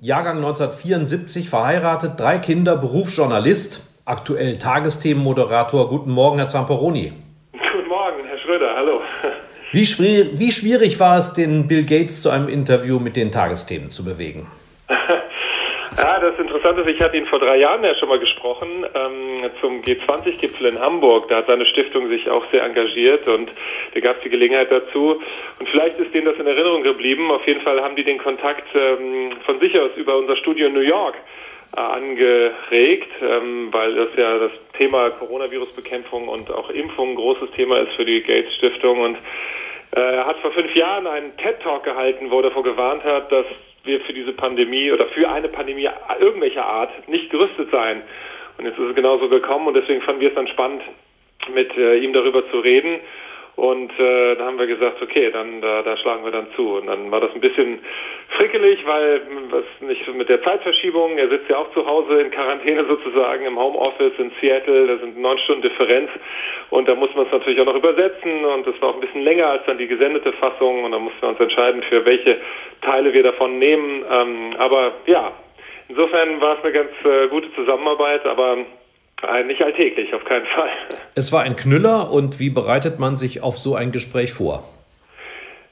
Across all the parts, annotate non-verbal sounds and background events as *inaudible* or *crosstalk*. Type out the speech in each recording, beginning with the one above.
Jahrgang 1974, verheiratet, drei Kinder, Berufsjournalist, aktuell Tagesthemenmoderator. Guten Morgen, Herr Zamperoni. Guten Morgen, Herr Schröder, hallo. Wie, schwierig, wie schwierig war es, den Bill Gates zu einem Interview mit den Tagesthemen zu bewegen? *laughs* Ja, das Interessante ist, ich hatte ihn vor drei Jahren ja schon mal gesprochen ähm, zum G20-Gipfel in Hamburg. Da hat seine Stiftung sich auch sehr engagiert und da gab es die Gelegenheit dazu. Und vielleicht ist denen das in Erinnerung geblieben. Auf jeden Fall haben die den Kontakt ähm, von sich aus über unser Studio in New York äh, angeregt, ähm, weil das ja das Thema Coronavirus-Bekämpfung und auch Impfung ein großes Thema ist für die Gates Stiftung. Und äh, er hat vor fünf Jahren einen TED-Talk gehalten, wo er davor gewarnt hat, dass wir für diese Pandemie oder für eine Pandemie irgendwelcher Art nicht gerüstet sein. Und jetzt ist es genauso gekommen und deswegen fanden wir es dann spannend, mit äh, ihm darüber zu reden. Und äh, da haben wir gesagt, okay, dann da, da schlagen wir dann zu. Und dann war das ein bisschen frickelig, weil was nicht mit der Zeitverschiebung, er sitzt ja auch zu Hause in Quarantäne *laughs* sozusagen im Homeoffice in Seattle, da sind neun Stunden Differenz und da muss man es natürlich auch noch übersetzen und das war auch ein bisschen länger als dann die gesendete Fassung und da mussten wir uns entscheiden, für welche Teile wir davon nehmen. Ähm, aber ja, insofern war es eine ganz äh, gute Zusammenarbeit, aber nicht alltäglich, auf keinen Fall. *laughs* Es war ein Knüller und wie bereitet man sich auf so ein Gespräch vor?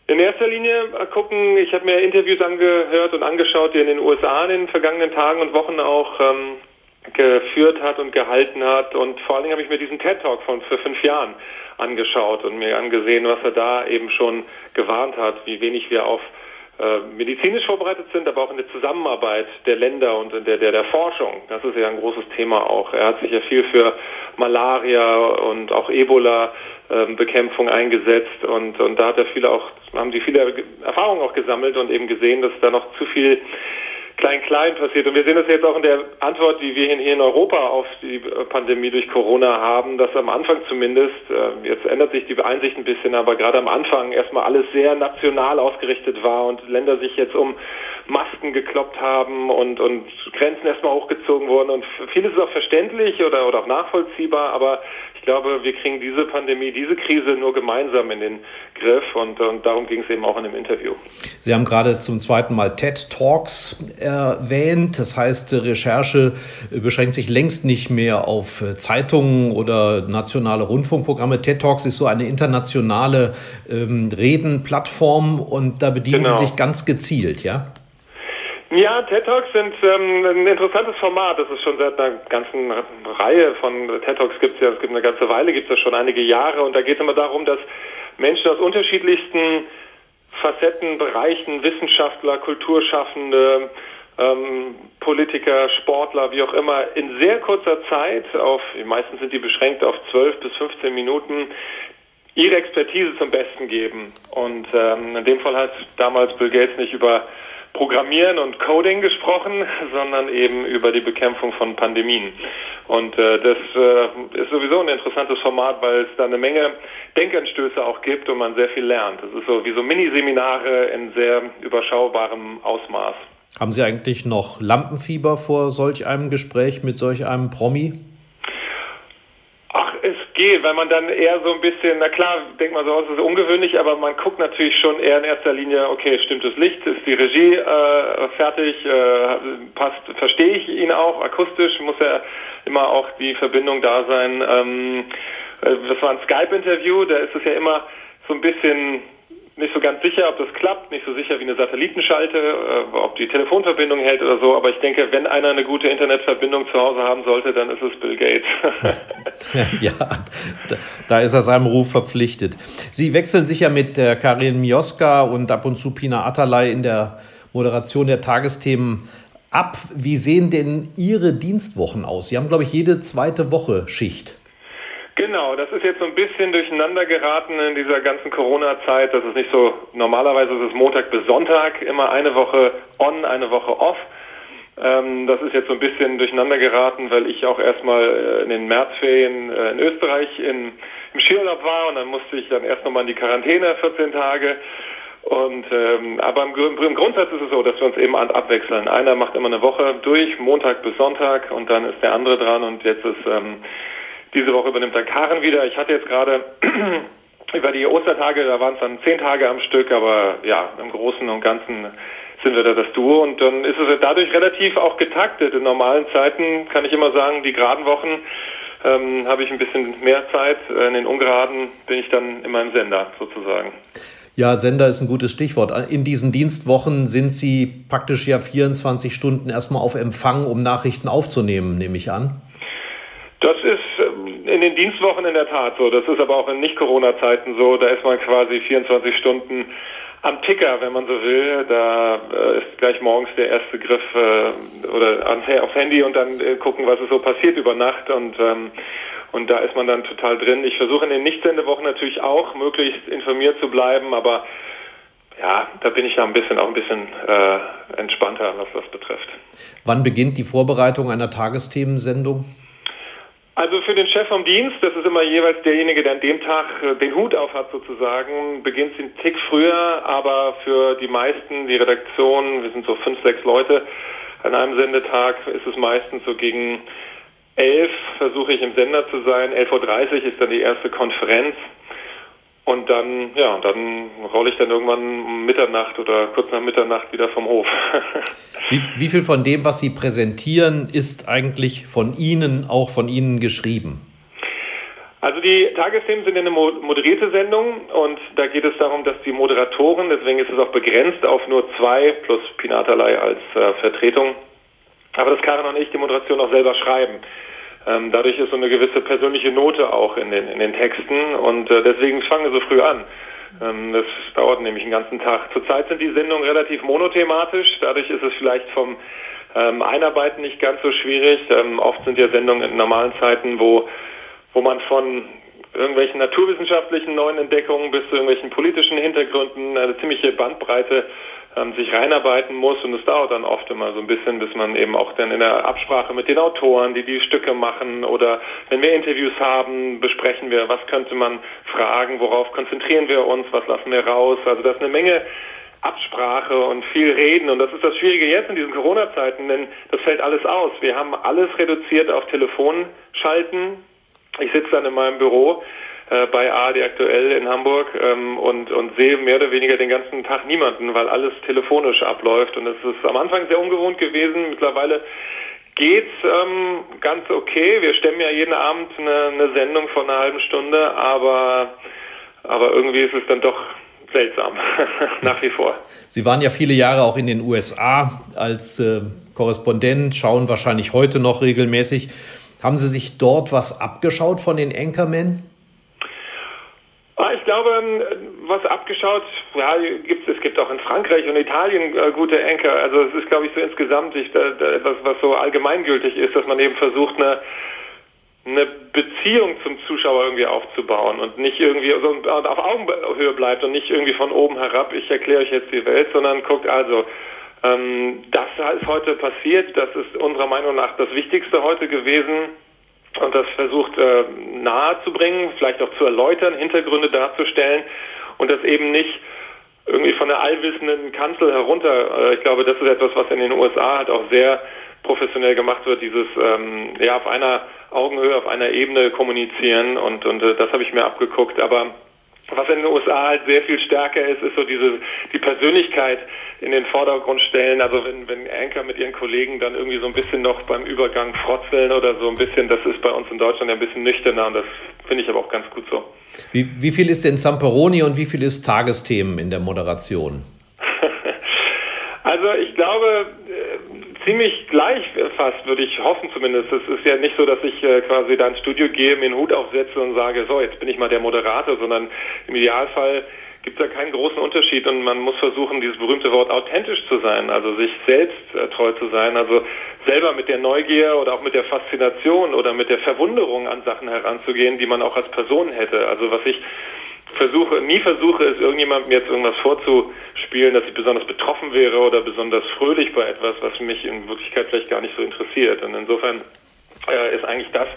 In erster Linie gucken, ich habe mir Interviews angehört und angeschaut, die er in den USA in den vergangenen Tagen und Wochen auch ähm, geführt hat und gehalten hat. Und vor allen Dingen habe ich mir diesen TED-Talk von vor fünf Jahren angeschaut und mir angesehen, was er da eben schon gewarnt hat, wie wenig wir auf äh, medizinisch vorbereitet sind, aber auch in der Zusammenarbeit der Länder und in der, der, der Forschung. Das ist ja ein großes Thema auch. Er hat sich ja viel für Malaria und auch Ebola-Bekämpfung ähm, eingesetzt und, und da hat er viele auch, haben sie viele Erfahrungen auch gesammelt und eben gesehen, dass da noch zu viel Klein-Klein passiert. Und wir sehen das jetzt auch in der Antwort, die wir hier in Europa auf die Pandemie durch Corona haben, dass am Anfang zumindest, äh, jetzt ändert sich die Einsicht ein bisschen, aber gerade am Anfang erstmal alles sehr national ausgerichtet war und Länder sich jetzt um Masken gekloppt haben und, und Grenzen erstmal hochgezogen wurden. Und vieles ist auch verständlich oder, oder auch nachvollziehbar, aber ich glaube, wir kriegen diese Pandemie, diese Krise nur gemeinsam in den Griff und, und darum ging es eben auch in dem Interview. Sie haben gerade zum zweiten Mal TED Talks erwähnt. Das heißt, Recherche beschränkt sich längst nicht mehr auf Zeitungen oder nationale Rundfunkprogramme. TED Talks ist so eine internationale ähm, Redenplattform und da bedienen genau. Sie sich ganz gezielt, ja? Ja, TED Talks sind ähm, ein interessantes Format. Das ist schon seit einer ganzen Reihe von TED Talks gibt es ja, es gibt eine ganze Weile, gibt es schon einige Jahre und da geht es immer darum, dass Menschen aus unterschiedlichsten Facetten, Bereichen, Wissenschaftler, Kulturschaffende, ähm, Politiker, Sportler, wie auch immer, in sehr kurzer Zeit, auf meistens sind die beschränkt auf 12 bis 15 Minuten, ihre Expertise zum Besten geben. Und ähm, in dem Fall hat damals Bill Gates nicht über Programmieren und Coding gesprochen, sondern eben über die Bekämpfung von Pandemien. Und äh, das äh, ist sowieso ein interessantes Format, weil es da eine Menge Denkanstöße auch gibt und man sehr viel lernt. Das ist so wie so Miniseminare in sehr überschaubarem Ausmaß. Haben Sie eigentlich noch Lampenfieber vor solch einem Gespräch mit solch einem Promi? Geht, weil man dann eher so ein bisschen, na klar, denkt man so, es ist ungewöhnlich, aber man guckt natürlich schon eher in erster Linie, okay, stimmt das Licht, ist die Regie äh, fertig, äh, passt, verstehe ich ihn auch, akustisch? Muss ja immer auch die Verbindung da sein. Ähm, äh, das war ein Skype-Interview, da ist es ja immer so ein bisschen nicht so ganz sicher, ob das klappt, nicht so sicher wie eine Satellitenschalte, äh, ob die Telefonverbindung hält oder so. Aber ich denke, wenn einer eine gute Internetverbindung zu Hause haben sollte, dann ist es Bill Gates. *laughs* ja, da ist er seinem Ruf verpflichtet. Sie wechseln sich ja mit der Karin Mioska und ab und zu Pina Atalay in der Moderation der Tagesthemen ab. Wie sehen denn Ihre Dienstwochen aus? Sie haben, glaube ich, jede zweite Woche Schicht. Genau, das ist jetzt so ein bisschen durcheinander geraten in dieser ganzen Corona-Zeit. Das ist nicht so, normalerweise ist es Montag bis Sonntag, immer eine Woche on, eine Woche off. Ähm, das ist jetzt so ein bisschen durcheinander geraten, weil ich auch erstmal äh, in den Märzferien äh, in Österreich in, im Skiurlaub war und dann musste ich dann erst nochmal in die Quarantäne 14 Tage. Und ähm, aber im, im, Grundsatz ist es so, dass wir uns eben abwechseln. Einer macht immer eine Woche durch, Montag bis Sonntag, und dann ist der andere dran. Und jetzt ist ähm, diese Woche übernimmt dann Karen wieder. Ich hatte jetzt gerade *clears throat* über die Ostertage, da waren es dann zehn Tage am Stück, aber ja, im Großen und Ganzen sind wir da das Duo und dann ist es dadurch relativ auch getaktet. In normalen Zeiten kann ich immer sagen, die geraden Wochen ähm, habe ich ein bisschen mehr Zeit. In den ungeraden bin ich dann immer im Sender sozusagen. Ja, Sender ist ein gutes Stichwort. In diesen Dienstwochen sind Sie praktisch ja 24 Stunden erstmal auf Empfang, um Nachrichten aufzunehmen, nehme ich an. In den Dienstwochen in der Tat so. Das ist aber auch in Nicht-Corona-Zeiten so. Da ist man quasi 24 Stunden am Ticker, wenn man so will. Da äh, ist gleich morgens der erste Griff äh, oder ans, aufs Handy und dann äh, gucken, was ist so passiert über Nacht und ähm, und da ist man dann total drin. Ich versuche in den Nicht-Sendewochen natürlich auch möglichst informiert zu bleiben, aber ja, da bin ich ja ein bisschen auch ein bisschen äh, entspannter, was das betrifft. Wann beginnt die Vorbereitung einer Tagesthemensendung? Also für den Chef vom Dienst, das ist immer jeweils derjenige, der an dem Tag äh, den Hut auf hat sozusagen, beginnt es einen Tick früher, aber für die meisten, die Redaktion, wir sind so fünf, sechs Leute an einem Sendetag, ist es meistens so gegen elf versuche ich im Sender zu sein, 11.30 Uhr ist dann die erste Konferenz und dann, ja, dann rolle ich dann irgendwann um Mitternacht oder kurz nach Mitternacht wieder vom Hof. *laughs* wie, wie viel von dem, was Sie präsentieren, ist eigentlich von Ihnen, auch von Ihnen geschrieben? Also die Tagesthemen sind eine moderierte Sendung und da geht es darum, dass die Moderatoren, deswegen ist es auch begrenzt auf nur zwei plus Pinatalei als äh, Vertretung, aber das Karin und ich die Moderation auch selber schreiben. Ähm, dadurch ist so eine gewisse persönliche Note auch in den, in den Texten und äh, deswegen fangen wir so früh an. Ähm, das dauert nämlich einen ganzen Tag. Zurzeit sind die Sendungen relativ monothematisch, dadurch ist es vielleicht vom ähm, Einarbeiten nicht ganz so schwierig. Ähm, oft sind ja Sendungen in normalen Zeiten, wo, wo man von irgendwelchen naturwissenschaftlichen neuen Entdeckungen bis zu irgendwelchen politischen Hintergründen eine ziemliche Bandbreite ähm, sich reinarbeiten muss und es dauert dann oft immer so ein bisschen, bis man eben auch dann in der Absprache mit den Autoren, die die Stücke machen oder wenn wir Interviews haben, besprechen wir, was könnte man fragen, worauf konzentrieren wir uns, was lassen wir raus. Also das ist eine Menge Absprache und viel Reden und das ist das Schwierige jetzt in diesen Corona-Zeiten, denn das fällt alles aus. Wir haben alles reduziert auf Telefonschalten. Ich sitze dann in meinem Büro äh, bei ARD aktuell in Hamburg ähm, und, und sehe mehr oder weniger den ganzen Tag niemanden, weil alles telefonisch abläuft. Und es ist am Anfang sehr ungewohnt gewesen. Mittlerweile geht's ähm, ganz okay. Wir stemmen ja jeden Abend eine, eine Sendung von einer halben Stunde, aber, aber irgendwie ist es dann doch seltsam, *laughs* nach wie vor. Sie waren ja viele Jahre auch in den USA als äh, Korrespondent, schauen wahrscheinlich heute noch regelmäßig. Haben Sie sich dort was abgeschaut von den Anchormen? Ich glaube, ähm, was abgeschaut, ja, gibt es gibt auch in Frankreich und Italien äh, gute Anker. Also es ist, glaube ich, so insgesamt ich, da, da, etwas, was so allgemeingültig ist, dass man eben versucht, eine, eine Beziehung zum Zuschauer irgendwie aufzubauen und nicht irgendwie so auf Augenhöhe bleibt und nicht irgendwie von oben herab, ich erkläre euch jetzt die Welt, sondern guckt also, ähm, das ist heute passiert, das ist unserer Meinung nach das Wichtigste heute gewesen und das versucht äh, nahezubringen, vielleicht auch zu erläutern, Hintergründe darzustellen und das eben nicht irgendwie von der allwissenden Kanzel herunter. Äh, ich glaube, das ist etwas, was in den USA halt auch sehr professionell gemacht wird, dieses ähm, ja auf einer Augenhöhe, auf einer Ebene kommunizieren und und äh, das habe ich mir abgeguckt. Aber was in den USA halt sehr viel stärker ist, ist so diese die Persönlichkeit in den Vordergrund stellen. Also wenn, wenn Anker mit ihren Kollegen dann irgendwie so ein bisschen noch beim Übergang frotzeln oder so ein bisschen, das ist bei uns in Deutschland ja ein bisschen nüchterner und das finde ich aber auch ganz gut so. Wie, wie viel ist denn Zamperoni und wie viel ist Tagesthemen in der Moderation? *laughs* also ich glaube, ziemlich gleich fast, würde ich hoffen zumindest. Es ist ja nicht so, dass ich äh, quasi da ins Studio gehe, mir einen Hut aufsetze und sage, so, jetzt bin ich mal der Moderator, sondern im Idealfall gibt es da keinen großen Unterschied und man muss versuchen, dieses berühmte Wort authentisch zu sein, also sich selbst äh, treu zu sein, also selber mit der Neugier oder auch mit der Faszination oder mit der Verwunderung an Sachen heranzugehen, die man auch als Person hätte. Also was ich versuche, nie versuche, ist irgendjemandem jetzt irgendwas vorzuspielen, dass ich besonders betroffen wäre oder besonders fröhlich bei etwas, was mich in Wirklichkeit vielleicht gar nicht so interessiert. Und insofern äh, ist eigentlich das,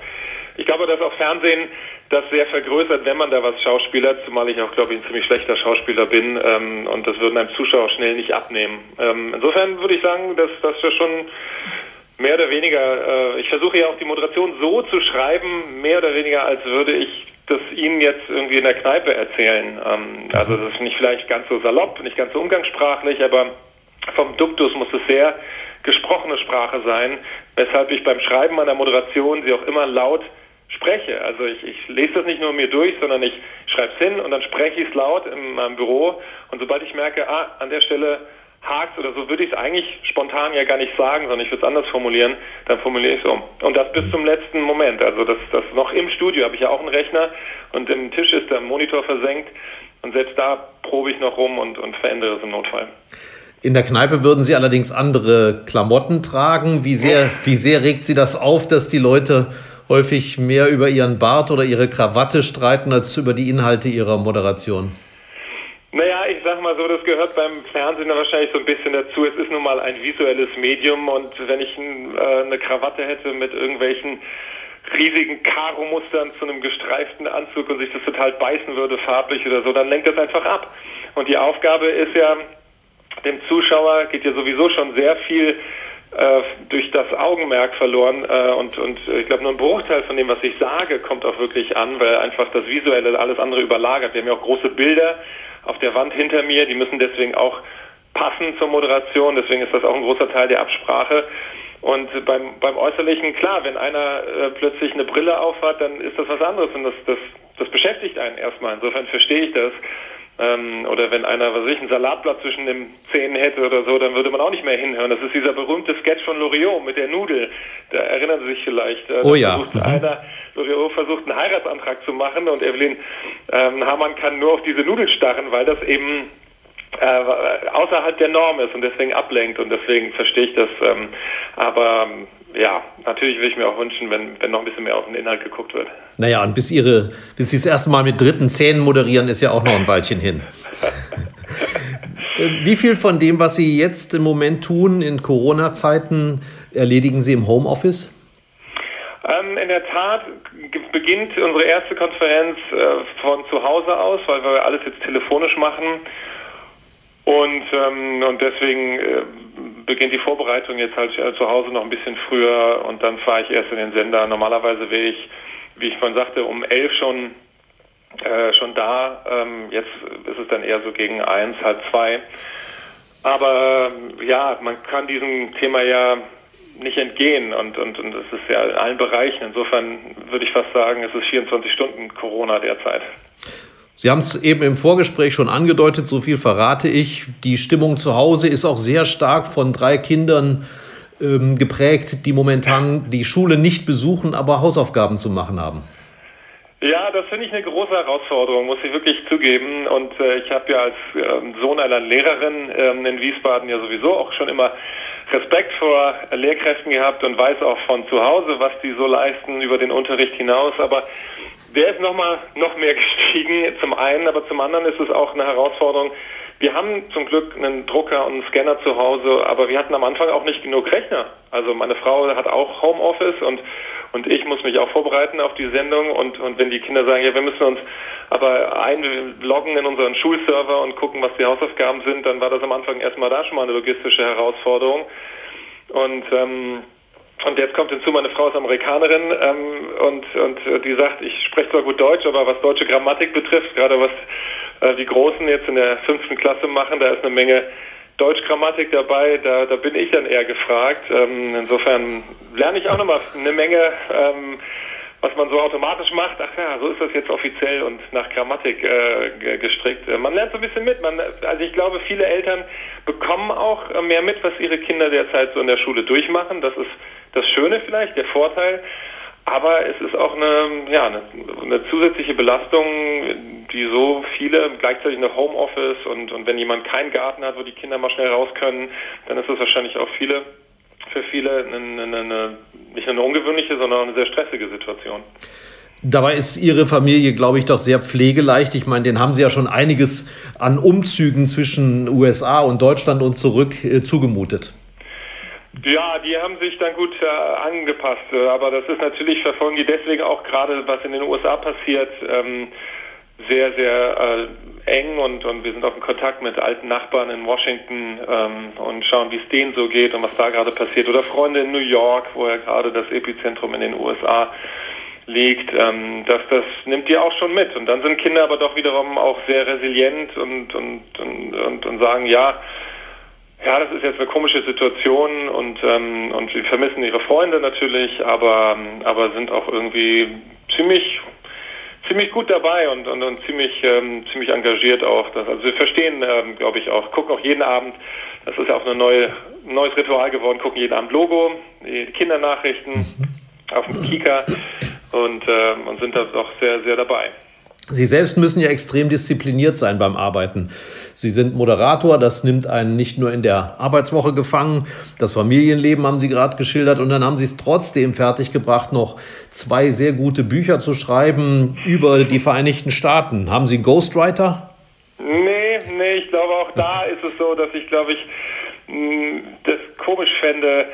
ich glaube, dass auch Fernsehen das sehr vergrößert, wenn man da was schauspielert, zumal ich auch, glaube ich, ein ziemlich schlechter Schauspieler bin ähm, und das würden einem Zuschauer schnell nicht abnehmen. Ähm, insofern würde ich sagen, dass das schon mehr oder weniger, äh, ich versuche ja auch die Moderation so zu schreiben, mehr oder weniger, als würde ich das Ihnen jetzt irgendwie in der Kneipe erzählen. Ähm, also das ist nicht vielleicht ganz so salopp, nicht ganz so umgangssprachlich, aber vom Duktus muss es sehr gesprochene Sprache sein, weshalb ich beim Schreiben meiner Moderation sie auch immer laut spreche. Also ich, ich lese das nicht nur mir durch, sondern ich schreibe es hin und dann spreche ich es laut in meinem Büro und sobald ich merke, ah, an der Stelle hakt oder so, würde ich es eigentlich spontan ja gar nicht sagen, sondern ich würde es anders formulieren, dann formuliere ich es um. Und das bis zum letzten Moment. Also das, das noch im Studio habe ich ja auch einen Rechner und im Tisch ist der Monitor versenkt und selbst da probe ich noch rum und, und verändere es im Notfall. In der Kneipe würden Sie allerdings andere Klamotten tragen. Wie sehr, wie sehr regt Sie das auf, dass die Leute häufig mehr über ihren Bart oder ihre Krawatte streiten, als über die Inhalte ihrer Moderation? Naja, ich sag mal so, das gehört beim Fernsehen wahrscheinlich so ein bisschen dazu. Es ist nun mal ein visuelles Medium und wenn ich äh, eine Krawatte hätte mit irgendwelchen riesigen Karo-Mustern zu einem gestreiften Anzug und sich das total beißen würde, farblich oder so, dann lenkt das einfach ab. Und die Aufgabe ist ja, dem Zuschauer geht ja sowieso schon sehr viel äh, durch das Augenmerk verloren äh, und, und ich glaube nur ein Bruchteil von dem, was ich sage, kommt auch wirklich an, weil einfach das Visuelle alles andere überlagert. Wir haben ja auch große Bilder, auf der Wand hinter mir. Die müssen deswegen auch passen zur Moderation. Deswegen ist das auch ein großer Teil der Absprache. Und beim, beim Äußerlichen, klar, wenn einer äh, plötzlich eine Brille aufhat, dann ist das was anderes und das, das, das beschäftigt einen erstmal. Insofern verstehe ich das. Ähm, oder wenn einer, was weiß ich, ein Salatblatt zwischen den Zähnen hätte oder so, dann würde man auch nicht mehr hinhören. Das ist dieser berühmte Sketch von Loriot mit der Nudel. Da erinnern Sie sich vielleicht. Äh, oh ja. Versucht mhm. einer, Loriot versucht einen Heiratsantrag zu machen und Evelyn ähm, Hamann kann nur auf diese Nudel starren, weil das eben äh, außerhalb der Norm ist und deswegen ablenkt und deswegen verstehe ich das. Ähm, aber ja, natürlich würde ich mir auch wünschen, wenn, wenn noch ein bisschen mehr auf den Inhalt geguckt wird. Naja, und bis, ihre, bis Sie das erste Mal mit dritten Zähnen moderieren, ist ja auch noch ein Weilchen hin. *laughs* Wie viel von dem, was Sie jetzt im Moment tun in Corona-Zeiten, erledigen Sie im Homeoffice? Ähm, in der Tat beginnt unsere erste Konferenz äh, von zu Hause aus, weil wir alles jetzt telefonisch machen. Und, ähm, und deswegen äh, beginnt die Vorbereitung jetzt halt äh, zu Hause noch ein bisschen früher und dann fahre ich erst in den Sender. Normalerweise wäre ich, wie ich vorhin sagte, um elf schon äh, schon da. Ähm, jetzt ist es dann eher so gegen eins, halb zwei. Aber ja, man kann diesem Thema ja nicht entgehen und, und, und es ist ja in allen Bereichen. Insofern würde ich fast sagen, es ist 24 Stunden Corona derzeit. Sie haben es eben im Vorgespräch schon angedeutet, so viel verrate ich. Die Stimmung zu Hause ist auch sehr stark von drei Kindern ähm, geprägt, die momentan die Schule nicht besuchen, aber Hausaufgaben zu machen haben. Ja, das finde ich eine große Herausforderung, muss ich wirklich zugeben. Und äh, ich habe ja als äh, Sohn einer Lehrerin ähm, in Wiesbaden ja sowieso auch schon immer Respekt vor Lehrkräften gehabt und weiß auch von zu Hause, was die so leisten über den Unterricht hinaus. Aber der ist nochmal noch mehr *laughs* gestiegen, zum einen, aber zum anderen ist es auch eine Herausforderung. Wir haben zum Glück einen Drucker und einen Scanner zu Hause, aber wir hatten am Anfang auch nicht genug Rechner. Also meine Frau hat auch Homeoffice und und ich muss mich auch vorbereiten auf die Sendung und, und wenn die Kinder sagen, ja, wir müssen uns aber einloggen in unseren Schulserver und gucken, was die Hausaufgaben sind, dann war das am Anfang erstmal da schon mal eine logistische Herausforderung. Und ähm, Und jetzt kommt hinzu, meine Frau ist Amerikanerin ähm, und, und die sagt, ich spreche zwar gut Deutsch, aber was deutsche Grammatik betrifft, gerade was äh, die Großen jetzt in der fünften Klasse machen, da ist eine Menge Deutschgrammatik dabei, da, da bin ich dann eher gefragt. Ähm, insofern lerne ich auch nochmal eine Menge, ähm, was man so automatisch macht. Ach ja, so ist das jetzt offiziell und nach Grammatik äh, gestrickt. Äh, man lernt so ein bisschen mit. Man, also ich glaube, viele Eltern bekommen auch mehr mit, was ihre Kinder derzeit so in der Schule durchmachen. Das ist das Schöne vielleicht, der Vorteil. Aber es ist auch eine, ja, eine, eine, zusätzliche Belastung, die so viele gleichzeitig eine Homeoffice und, und wenn jemand keinen Garten hat, wo die Kinder mal schnell raus können, dann ist das wahrscheinlich auch viele, für viele eine, eine, eine, nicht eine ungewöhnliche, sondern eine sehr stressige Situation. Dabei ist Ihre Familie, glaube ich, doch sehr pflegeleicht. Ich meine, den haben Sie ja schon einiges an Umzügen zwischen USA und Deutschland und zurück äh, zugemutet. Ja, die haben sich dann gut äh, angepasst, äh, aber das ist natürlich, verfolgen die deswegen auch gerade, was in den USA passiert, ähm, sehr, sehr äh, eng und, und wir sind auch in Kontakt mit alten Nachbarn in Washington ähm, und schauen, wie es denen so geht und was da gerade passiert. Oder Freunde in New York, wo ja gerade das Epizentrum in den USA liegt, ähm, das, das nimmt die auch schon mit. Und dann sind Kinder aber doch wiederum auch sehr resilient und, und, und, und, und sagen, ja, ja, das ist jetzt eine komische Situation und, ähm, und sie vermissen ihre Freunde natürlich, aber, aber sind auch irgendwie ziemlich ziemlich gut dabei und, und, und ziemlich ähm, ziemlich engagiert auch. Das, also wir verstehen, ähm, glaube ich, auch, gucken auch jeden Abend, das ist ja auch ein neue, neues Ritual geworden, gucken jeden Abend Logo, die Kindernachrichten mhm. auf dem Kika und, ähm, und sind da doch sehr, sehr dabei. Sie selbst müssen ja extrem diszipliniert sein beim Arbeiten. Sie sind Moderator, das nimmt einen nicht nur in der Arbeitswoche gefangen, das Familienleben haben Sie gerade geschildert und dann haben Sie es trotzdem fertiggebracht, noch zwei sehr gute Bücher zu schreiben über die Vereinigten Staaten. Haben Sie einen Ghostwriter? Nee, nee, ich glaube auch da *laughs* ist es so, dass ich glaube ich mm, das komisch fände,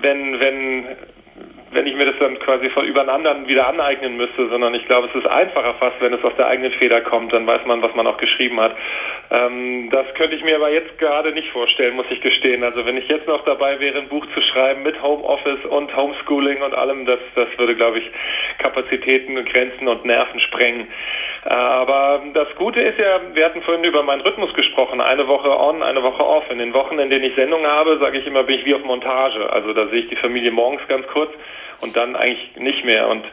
wenn, wenn wenn ich mir das dann quasi von über einen anderen wieder aneignen müsste, sondern ich glaube, es ist einfacher fast, wenn es aus der eigenen Feder kommt, dann weiß man, was man auch geschrieben hat. Ähm, das könnte ich mir aber jetzt gerade nicht vorstellen, muss ich gestehen. Also wenn ich jetzt noch dabei wäre, ein Buch zu schreiben mit Homeoffice und Homeschooling und allem, das, das würde, glaube ich, Kapazitäten, Grenzen und Nerven sprengen. Aber das Gute ist ja, wir hatten vorhin über meinen Rhythmus gesprochen, eine Woche on, eine Woche off. In den Wochen, in denen ich Sendung habe, sage ich immer, bin ich wie auf Montage. Also da sehe ich die Familie morgens ganz kurz und dann eigentlich nicht mehr und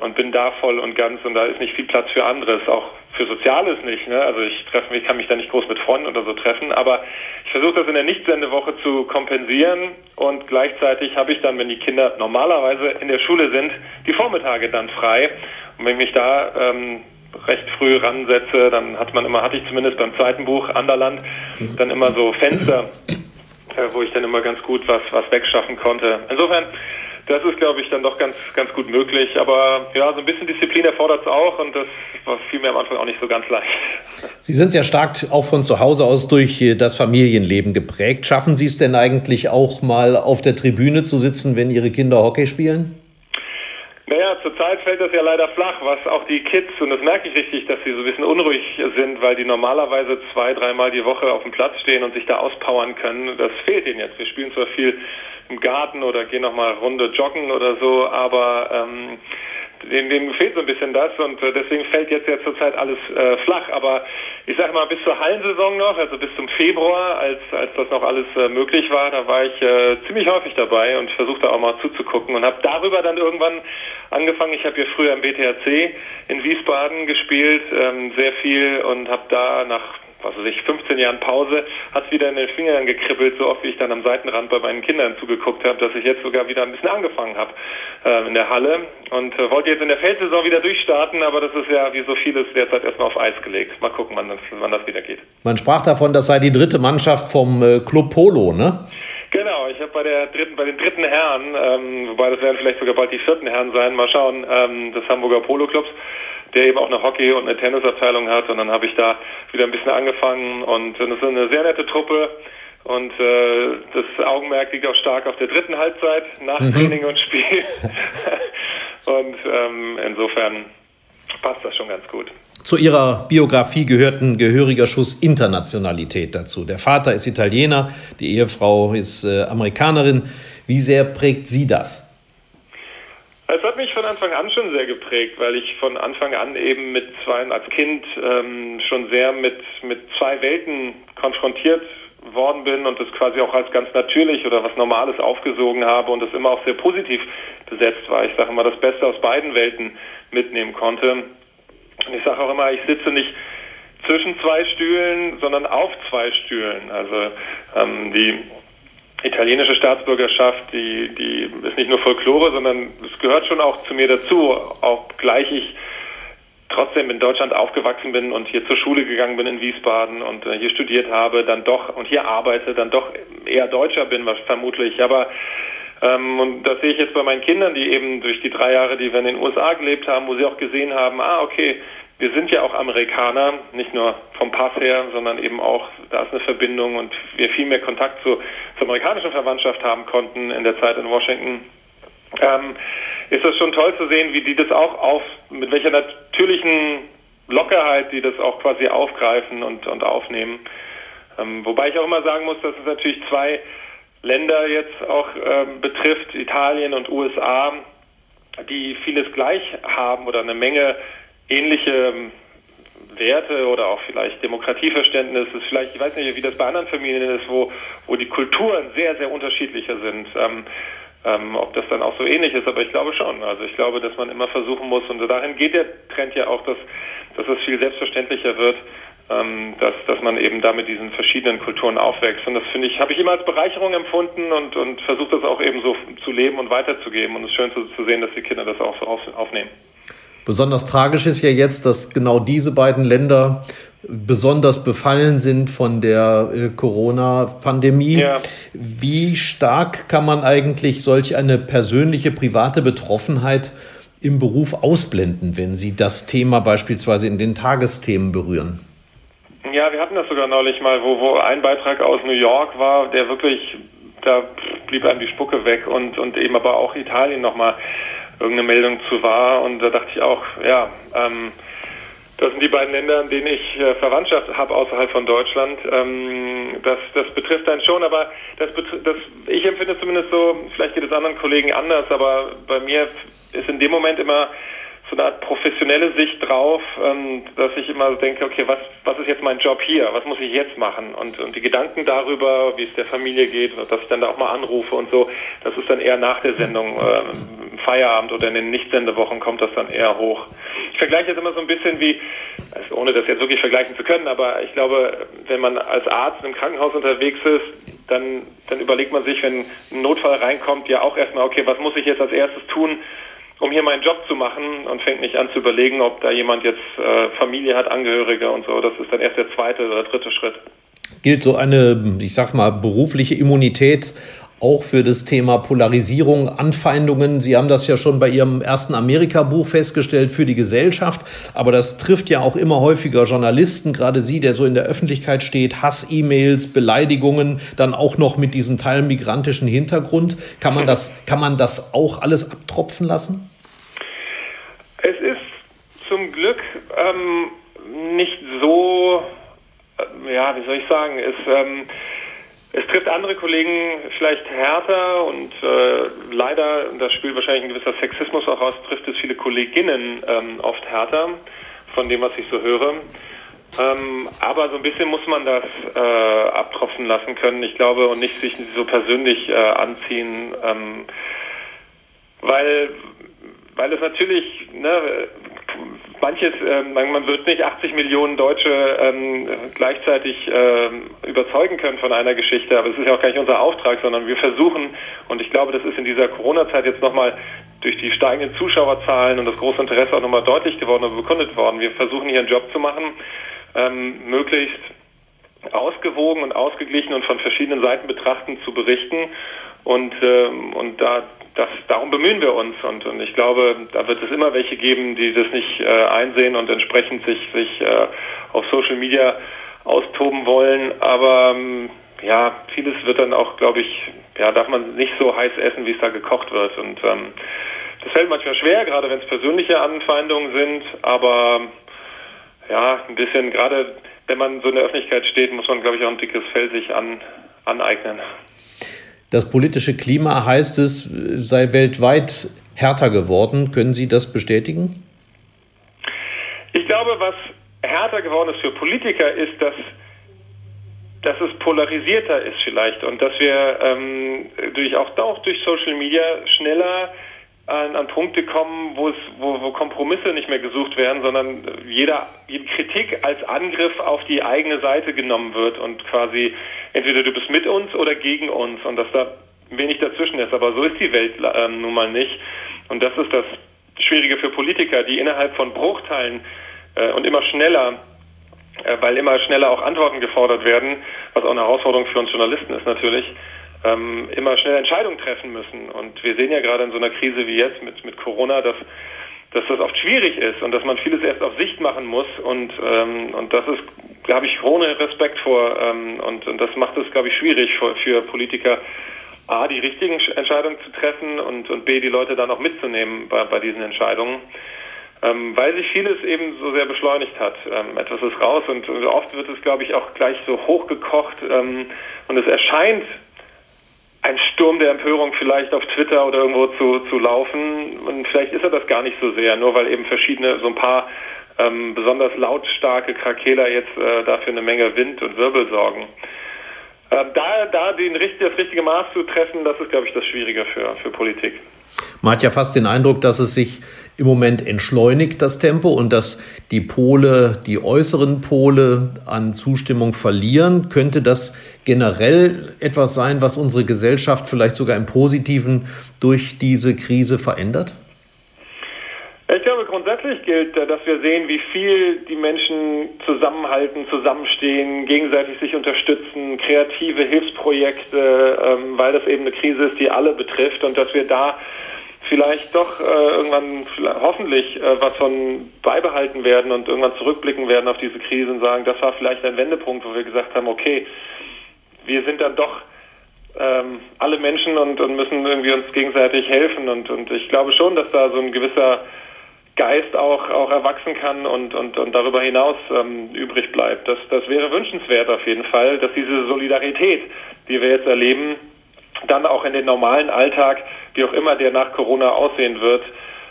und bin da voll und ganz und da ist nicht viel Platz für anderes, auch für Soziales nicht. Ne? Also ich treffe mich, kann mich da nicht groß mit Freunden oder so treffen, aber ich versuche das in der Nichtsendewoche zu kompensieren und gleichzeitig habe ich dann, wenn die Kinder normalerweise in der Schule sind, die Vormittage dann frei und wenn ich mich da ähm, recht früh ransetze, dann hat man immer, hatte ich zumindest beim zweiten Buch Anderland, dann immer so Fenster, äh, wo ich dann immer ganz gut was, was wegschaffen konnte. Insofern das ist, glaube ich, dann doch ganz, ganz gut möglich. Aber ja, so ein bisschen Disziplin erfordert es auch und das war vielmehr am Anfang auch nicht so ganz leicht. Sie sind ja stark auch von zu Hause aus durch das Familienleben geprägt. Schaffen Sie es denn eigentlich auch mal auf der Tribüne zu sitzen, wenn Ihre Kinder Hockey spielen? Naja, zurzeit fällt das ja leider flach, was auch die Kids, und das merke ich richtig, dass sie so ein bisschen unruhig sind, weil die normalerweise zwei, dreimal die Woche auf dem Platz stehen und sich da auspowern können. Das fehlt ihnen jetzt. Wir spielen zwar viel im Garten oder gehen nochmal Runde joggen oder so, aber ähm, denen, denen fehlt so ein bisschen das und äh, deswegen fällt jetzt ja zurzeit alles äh, flach. Aber ich sage mal, bis zur Hallensaison noch, also bis zum Februar, als, als das noch alles äh, möglich war, da war ich äh, ziemlich häufig dabei und versuchte auch mal zuzugucken und habe darüber dann irgendwann angefangen. Ich habe hier früher im BTHC in Wiesbaden gespielt, ähm, sehr viel und habe da nach was weiß ich, 15 Jahren Pause, hat wieder in den Fingern gekribbelt, so oft wie ich dann am Seitenrand bei meinen Kindern zugeguckt habe, dass ich jetzt sogar wieder ein bisschen angefangen habe äh, in der Halle und äh, wollte jetzt in der Feldsaison wieder durchstarten, aber das ist ja wie so vieles derzeit erstmal auf Eis gelegt. Mal gucken, wann das, wann das wieder geht. Man sprach davon, das sei die dritte Mannschaft vom äh, Club Polo, ne? Genau, ich habe bei der dritten, bei den dritten Herren, ähm, wobei das werden vielleicht sogar bald die vierten Herren sein, mal schauen, ähm, des Hamburger Polo Clubs der eben auch eine Hockey- und eine Tennisabteilung hat. Und dann habe ich da wieder ein bisschen angefangen und das ist eine sehr nette Truppe. Und äh, das Augenmerk liegt auch stark auf der dritten Halbzeit nach mhm. Training und Spiel. *laughs* *laughs* und ähm, insofern passt das schon ganz gut. Zu ihrer Biografie gehört ein gehöriger Schuss Internationalität dazu. Der Vater ist Italiener, die Ehefrau ist äh, Amerikanerin. Wie sehr prägt Sie das? Es hat mich von Anfang an schon sehr geprägt, weil ich von Anfang an eben mit zwei, als Kind ähm, schon sehr mit, mit zwei Welten konfrontiert worden bin und das quasi auch als ganz natürlich oder was Normales aufgesogen habe und das immer auch sehr positiv besetzt war. Ich sage immer, das Beste aus beiden Welten mitnehmen konnte. Und ich sage auch immer, ich sitze nicht zwischen zwei Stühlen, sondern auf zwei Stühlen. Also ähm, die italienische Staatsbürgerschaft, die, die ist nicht nur Folklore, sondern es gehört schon auch zu mir dazu, auch gleich ich trotzdem in Deutschland aufgewachsen bin und hier zur Schule gegangen bin in Wiesbaden und äh, hier studiert habe, dann doch und hier arbeite, dann doch eher Deutscher bin, was vermutlich. Aber ähm, und das sehe ich jetzt bei meinen Kindern, die eben durch die drei Jahre, die wir in den USA gelebt haben, wo sie auch gesehen haben, ah, okay, wir sind ja auch Amerikaner, nicht nur vom Pass her, sondern eben auch, da ist eine Verbindung und wir viel mehr Kontakt zu, zur amerikanischen Verwandtschaft haben konnten in der Zeit in Washington. Ähm, ist das schon toll zu sehen, wie die das auch auf, mit welcher natürlichen Lockerheit die das auch quasi aufgreifen und, und aufnehmen. Ähm, wobei ich auch immer sagen muss, dass es natürlich zwei Länder jetzt auch ähm, betrifft, Italien und USA, die vieles gleich haben oder eine Menge ähnliche ähm, Werte oder auch vielleicht Demokratieverständnis ist vielleicht, ich weiß nicht, wie das bei anderen Familien ist, wo, wo die Kulturen sehr, sehr unterschiedlicher sind. Ähm, ähm, ob das dann auch so ähnlich ist, aber ich glaube schon. Also ich glaube, dass man immer versuchen muss, und dahin geht der Trend ja auch, dass, dass es viel selbstverständlicher wird, ähm, dass, dass man eben da mit diesen verschiedenen Kulturen aufwächst. Und das finde ich, habe ich immer als Bereicherung empfunden und, und versuche das auch eben so zu leben und weiterzugeben. Und es ist schön zu, zu sehen, dass die Kinder das auch so auf, aufnehmen. Besonders tragisch ist ja jetzt, dass genau diese beiden Länder besonders befallen sind von der äh, Corona-Pandemie. Ja. Wie stark kann man eigentlich solch eine persönliche, private Betroffenheit im Beruf ausblenden, wenn Sie das Thema beispielsweise in den Tagesthemen berühren? Ja, wir hatten das sogar neulich mal, wo, wo ein Beitrag aus New York war, der wirklich, da blieb einem die Spucke weg und, und eben aber auch Italien nochmal irgendeine Meldung zu war. Und da dachte ich auch, ja, ähm, das sind die beiden Länder, in denen ich äh, Verwandtschaft habe außerhalb von Deutschland. Ähm, das, das betrifft einen schon, aber das, das, ich empfinde zumindest so, vielleicht geht es anderen Kollegen anders, aber bei mir ist in dem Moment immer so eine Art professionelle Sicht drauf, ähm, dass ich immer denke, okay, was, was ist jetzt mein Job hier? Was muss ich jetzt machen? Und, und die Gedanken darüber, wie es der Familie geht, dass ich dann da auch mal anrufe und so, das ist dann eher nach der Sendung, äh, Feierabend oder in den Nicht-Sendewochen kommt das dann eher hoch. Ich vergleiche jetzt immer so ein bisschen wie, also ohne das jetzt wirklich vergleichen zu können, aber ich glaube, wenn man als Arzt im Krankenhaus unterwegs ist, dann, dann überlegt man sich, wenn ein Notfall reinkommt, ja auch erstmal, okay, was muss ich jetzt als erstes tun? Um hier meinen Job zu machen und fängt nicht an zu überlegen, ob da jemand jetzt äh, Familie hat, Angehörige und so. Das ist dann erst der zweite oder dritte Schritt. Gilt so eine, ich sag mal, berufliche Immunität auch für das Thema Polarisierung, Anfeindungen. Sie haben das ja schon bei Ihrem ersten Amerika-Buch festgestellt für die Gesellschaft. Aber das trifft ja auch immer häufiger Journalisten, gerade Sie, der so in der Öffentlichkeit steht, Hass-E-Mails, Beleidigungen, dann auch noch mit diesem Teil migrantischen Hintergrund. Kann man das, kann man das auch alles abtropfen lassen? Es ist zum Glück ähm, nicht so, äh, ja, wie soll ich sagen, es, ähm, es trifft andere Kollegen vielleicht härter und äh, leider, das spielt wahrscheinlich ein gewisser Sexismus auch aus, trifft es viele Kolleginnen ähm, oft härter, von dem, was ich so höre. Ähm, aber so ein bisschen muss man das äh, abtropfen lassen können, ich glaube, und nicht sich so persönlich äh, anziehen, ähm, weil, weil es natürlich, ne, manches, äh, man, wird nicht 80 Millionen Deutsche ähm, gleichzeitig ähm, überzeugen können von einer Geschichte, aber es ist ja auch gar nicht unser Auftrag, sondern wir versuchen, und ich glaube, das ist in dieser Corona-Zeit jetzt nochmal durch die steigenden Zuschauerzahlen und das große Interesse auch nochmal deutlich geworden und bekundet worden. Wir versuchen hier einen Job zu machen, ähm, möglichst ausgewogen und ausgeglichen und von verschiedenen Seiten betrachten zu berichten und, ähm, und da das, darum bemühen wir uns und, und ich glaube, da wird es immer welche geben, die das nicht äh, einsehen und entsprechend sich, sich äh, auf Social Media austoben wollen. Aber ähm, ja, vieles wird dann auch, glaube ich, ja, darf man nicht so heiß essen, wie es da gekocht wird. Und ähm, das fällt manchmal schwer, gerade wenn es persönliche Anfeindungen sind, aber ja, ein bisschen, gerade wenn man so in der Öffentlichkeit steht, muss man, glaube ich, auch ein dickes Fell sich an, aneignen. Das politische Klima, heißt es, sei weltweit härter geworden. Können Sie das bestätigen? Ich glaube, was härter geworden ist für Politiker, ist, dass, dass es polarisierter ist vielleicht und dass wir ähm, durch, auch, auch durch Social Media schneller an, an Punkte kommen, wo, es, wo, wo Kompromisse nicht mehr gesucht werden, sondern jeder, jede Kritik als Angriff auf die eigene Seite genommen wird und quasi entweder du bist mit uns oder gegen uns und dass da wenig dazwischen ist. Aber so ist die Welt ähm, nun mal nicht. Und das ist das Schwierige für Politiker, die innerhalb von Bruchteilen äh, und immer schneller, äh, weil immer schneller auch Antworten gefordert werden, was auch eine Herausforderung für uns Journalisten ist natürlich, ähm, immer schnell Entscheidungen treffen müssen. Und wir sehen ja gerade in so einer Krise wie jetzt mit, mit Corona, dass, dass das oft schwierig ist und dass man vieles erst auf Sicht machen muss. Und, ähm, und das ist, habe ich ohne Respekt vor. Ähm, und, und das macht es, glaube ich, schwierig für, für Politiker, A, die richtigen Entscheidungen zu treffen und, und B, die Leute dann auch mitzunehmen bei, bei diesen Entscheidungen. Ähm, weil sich vieles eben so sehr beschleunigt hat. Ähm, etwas ist raus und, und oft wird es, glaube ich, auch gleich so hochgekocht ähm, und es erscheint ein Sturm der Empörung vielleicht auf Twitter oder irgendwo zu, zu laufen. Und vielleicht ist er das gar nicht so sehr, nur weil eben verschiedene, so ein paar ähm, besonders lautstarke Krakeler jetzt äh, dafür eine Menge Wind und Wirbel sorgen. Äh, da da den, das richtige Maß zu treffen, das ist, glaube ich, das Schwierige für, für Politik. Man hat ja fast den Eindruck, dass es sich im Moment entschleunigt, das Tempo, und dass die Pole, die äußeren Pole an Zustimmung verlieren. Könnte das generell etwas sein, was unsere Gesellschaft vielleicht sogar im Positiven durch diese Krise verändert? Ich glaube, grundsätzlich gilt, dass wir sehen, wie viel die Menschen zusammenhalten, zusammenstehen, gegenseitig sich unterstützen, kreative Hilfsprojekte, ähm, weil das eben eine Krise ist, die alle betrifft und dass wir da vielleicht doch äh, irgendwann hoffentlich äh, was von beibehalten werden und irgendwann zurückblicken werden auf diese Krise und sagen, das war vielleicht ein Wendepunkt, wo wir gesagt haben, okay, wir sind dann doch ähm, alle Menschen und, und müssen irgendwie uns gegenseitig helfen und, und ich glaube schon, dass da so ein gewisser Geist auch, auch erwachsen kann und, und, und darüber hinaus ähm, übrig bleibt. Das, das wäre wünschenswert auf jeden Fall, dass diese Solidarität, die wir jetzt erleben, dann auch in den normalen Alltag, wie auch immer der nach Corona aussehen wird,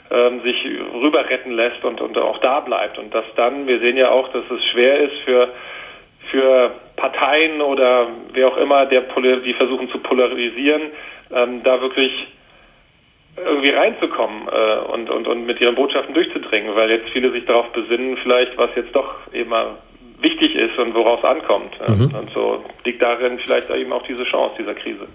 ähm, sich rüber retten lässt und, und auch da bleibt. Und dass dann, wir sehen ja auch, dass es schwer ist für, für Parteien oder wer auch immer, der, die versuchen zu polarisieren, ähm, da wirklich irgendwie reinzukommen äh, und, und, und mit ihren Botschaften durchzudringen, weil jetzt viele sich darauf besinnen, vielleicht was jetzt doch eben wichtig ist und worauf es ankommt. Mhm. Und so liegt darin vielleicht eben auch diese Chance dieser Krise.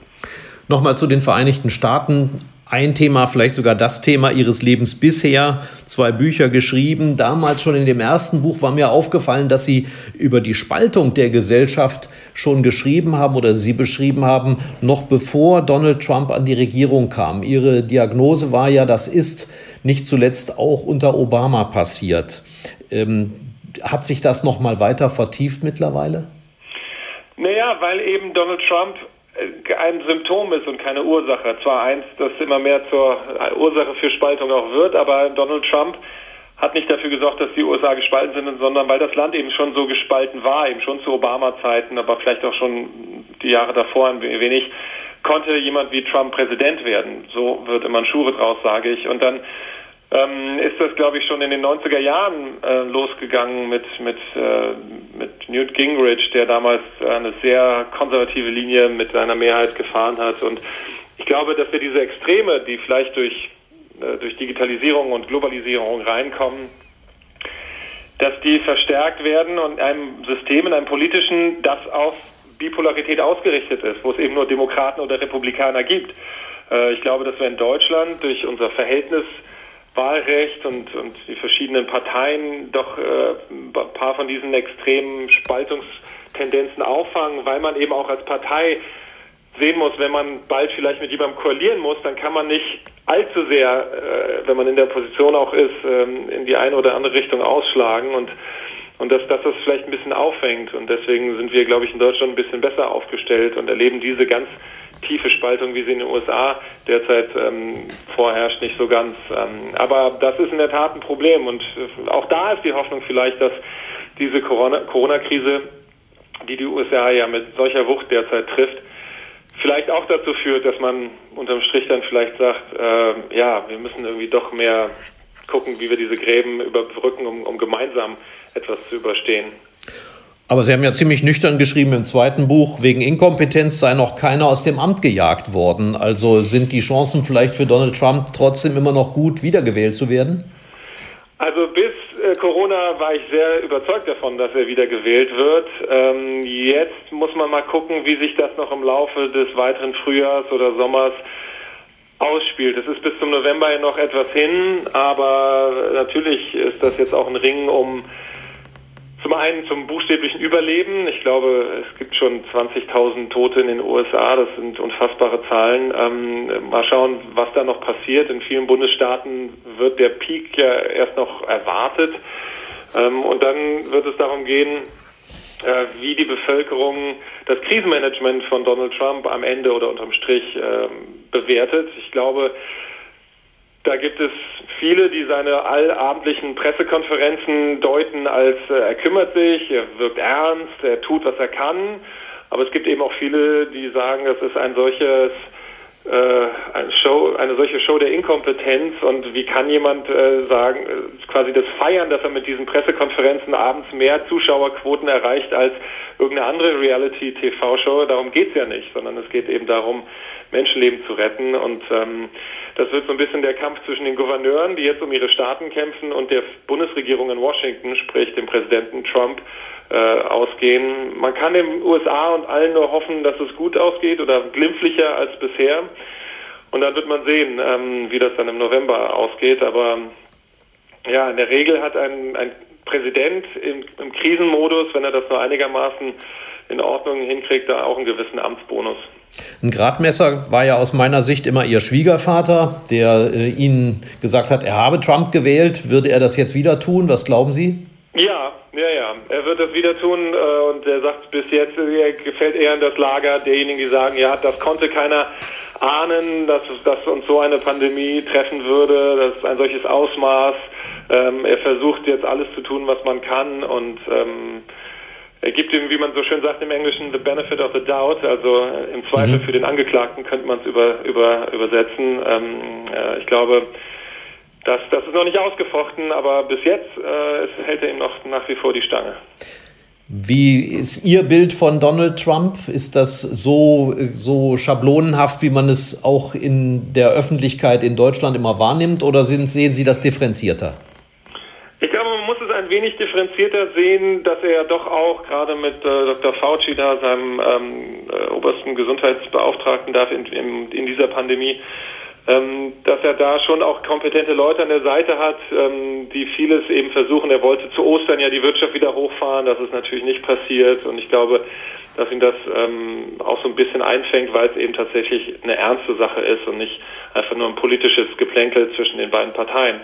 Nochmal zu den Vereinigten Staaten. Ein Thema, vielleicht sogar das Thema Ihres Lebens bisher. Zwei Bücher geschrieben. Damals schon in dem ersten Buch war mir aufgefallen, dass Sie über die Spaltung der Gesellschaft schon geschrieben haben oder Sie beschrieben haben, noch bevor Donald Trump an die Regierung kam. Ihre Diagnose war ja, das ist nicht zuletzt auch unter Obama passiert. Ähm, hat sich das noch mal weiter vertieft mittlerweile? Naja, weil eben Donald Trump ein Symptom ist und keine Ursache. Zwar eins, das immer mehr zur Ursache für Spaltung auch wird, aber Donald Trump hat nicht dafür gesorgt, dass die USA gespalten sind, sondern weil das Land eben schon so gespalten war, eben schon zu Obama-Zeiten, aber vielleicht auch schon die Jahre davor ein wenig, konnte jemand wie Trump Präsident werden. So wird immer ein Schuhe draus, sage ich. Und dann ähm, ist das, glaube ich, schon in den 90er Jahren äh, losgegangen mit, mit, äh, mit Newt Gingrich, der damals eine sehr konservative Linie mit seiner Mehrheit gefahren hat. Und ich glaube, dass wir diese Extreme, die vielleicht durch, äh, durch Digitalisierung und Globalisierung reinkommen, dass die verstärkt werden und einem System, in einem politischen, das auf Bipolarität ausgerichtet ist, wo es eben nur Demokraten oder Republikaner gibt. Äh, ich glaube, dass wir in Deutschland durch unser Verhältnis Wahlrecht und, und die verschiedenen Parteien doch äh, ein paar von diesen extremen Spaltungstendenzen auffangen, weil man eben auch als Partei sehen muss, wenn man bald vielleicht mit jemandem koalieren muss, dann kann man nicht allzu sehr, äh, wenn man in der Position auch ist, ähm, in die eine oder andere Richtung ausschlagen und und dass, dass das vielleicht ein bisschen auffängt. Und deswegen sind wir, glaube ich, in Deutschland ein bisschen besser aufgestellt und erleben diese ganz tiefe Spaltung, wie sie in den USA derzeit ähm, vorherrscht, nicht so ganz. Ähm, aber das ist in der Tat ein Problem und äh, auch da ist die Hoffnung vielleicht, dass diese Corona-Krise, die die USA ja mit solcher Wucht derzeit trifft, vielleicht auch dazu führt, dass man unterm Strich dann vielleicht sagt, äh, ja, wir müssen irgendwie doch mehr gucken, wie wir diese Gräben überbrücken, um, um gemeinsam etwas zu überstehen. Aber Sie haben ja ziemlich nüchtern geschrieben im zweiten Buch, wegen Inkompetenz sei noch keiner aus dem Amt gejagt worden. Also sind die Chancen vielleicht für Donald Trump trotzdem immer noch gut, wiedergewählt zu werden? Also bis äh, Corona war ich sehr überzeugt davon, dass er wieder gewählt wird. Ähm, jetzt muss man mal gucken, wie sich das noch im Laufe des weiteren Frühjahrs oder Sommers ausspielt. Es ist bis zum November noch etwas hin, aber natürlich ist das jetzt auch ein Ring um zum einen zum buchstäblichen Überleben. Ich glaube, es gibt schon 20.000 Tote in den USA. Das sind unfassbare Zahlen. Ähm, mal schauen, was da noch passiert. In vielen Bundesstaaten wird der Peak ja erst noch erwartet. Ähm, und dann wird es darum gehen, äh, wie die Bevölkerung das Krisenmanagement von Donald Trump am Ende oder unterm Strich äh, bewertet. Ich glaube, da gibt es viele, die seine allabendlichen Pressekonferenzen deuten als äh, er kümmert sich, er wirkt ernst, er tut, was er kann. Aber es gibt eben auch viele, die sagen, das ist ein solches äh, eine Show, eine solche Show der Inkompetenz und wie kann jemand äh, sagen, äh, quasi das Feiern, dass er mit diesen Pressekonferenzen abends mehr Zuschauerquoten erreicht als irgendeine andere Reality-TV-Show. Darum geht's ja nicht, sondern es geht eben darum, Menschenleben zu retten und ähm, das wird so ein bisschen der Kampf zwischen den Gouverneuren, die jetzt um ihre Staaten kämpfen, und der Bundesregierung in Washington, sprich dem Präsidenten Trump, äh, ausgehen. Man kann den USA und allen nur hoffen, dass es gut ausgeht oder glimpflicher als bisher. Und dann wird man sehen, ähm, wie das dann im November ausgeht. Aber ja, in der Regel hat ein, ein Präsident im, im Krisenmodus, wenn er das nur einigermaßen in Ordnung hinkriegt, da auch einen gewissen Amtsbonus. Ein Gradmesser war ja aus meiner Sicht immer Ihr Schwiegervater, der äh, Ihnen gesagt hat, er habe Trump gewählt. Würde er das jetzt wieder tun? Was glauben Sie? Ja, ja, ja. Er wird das wieder tun äh, und er sagt bis jetzt, er gefällt eher in das Lager derjenigen, die sagen, ja, das konnte keiner ahnen, dass, dass uns so eine Pandemie treffen würde, das ist ein solches Ausmaß. Ähm, er versucht jetzt alles zu tun, was man kann und ähm, er gibt ihm, wie man so schön sagt im Englischen, the benefit of the doubt, also äh, im Zweifel mhm. für den Angeklagten könnte man es über, über, übersetzen. Ähm, äh, ich glaube, das, das ist noch nicht ausgefochten, aber bis jetzt äh, hält er ihm noch nach wie vor die Stange. Wie ist Ihr Bild von Donald Trump? Ist das so, so schablonenhaft, wie man es auch in der Öffentlichkeit in Deutschland immer wahrnimmt, oder sind, sehen Sie das differenzierter? Ich glaube, man muss wenig differenzierter sehen, dass er doch auch gerade mit äh, Dr. Fauci da, seinem ähm, äh, obersten Gesundheitsbeauftragten, darf in, in, in dieser Pandemie, ähm, dass er da schon auch kompetente Leute an der Seite hat, ähm, die vieles eben versuchen. Er wollte zu Ostern ja die Wirtschaft wieder hochfahren, das ist natürlich nicht passiert und ich glaube, dass ihn das ähm, auch so ein bisschen einfängt, weil es eben tatsächlich eine ernste Sache ist und nicht einfach nur ein politisches Geplänkel zwischen den beiden Parteien.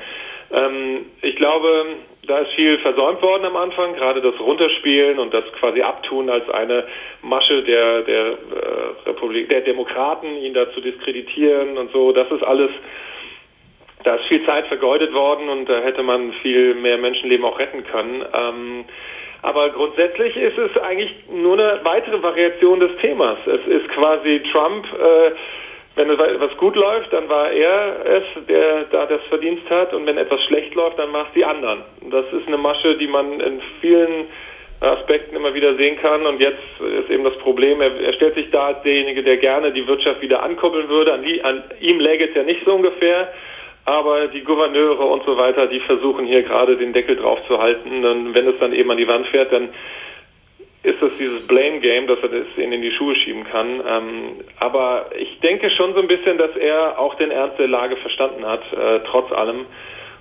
Ähm, ich glaube, da ist viel versäumt worden am Anfang, gerade das Runterspielen und das quasi Abtun als eine Masche der, der äh, Republik, der Demokraten, ihn da zu diskreditieren und so. Das ist alles, da ist viel Zeit vergeudet worden und da hätte man viel mehr Menschenleben auch retten können. Ähm, aber grundsätzlich ist es eigentlich nur eine weitere Variation des Themas. Es ist quasi Trump, äh, wenn etwas gut läuft, dann war er es, der da das Verdienst hat. Und wenn etwas schlecht läuft, dann macht die anderen. Das ist eine Masche, die man in vielen Aspekten immer wieder sehen kann. Und jetzt ist eben das Problem, er, er stellt sich da als derjenige, der gerne die Wirtschaft wieder ankuppeln würde. An, die, an ihm läge es ja nicht so ungefähr. Aber die Gouverneure und so weiter, die versuchen hier gerade den Deckel drauf zu halten. Und wenn es dann eben an die Wand fährt, dann ist das dieses Blame Game, dass er das in die Schuhe schieben kann. Ähm, aber ich denke schon so ein bisschen, dass er auch den Ernst der Lage verstanden hat, äh, trotz allem.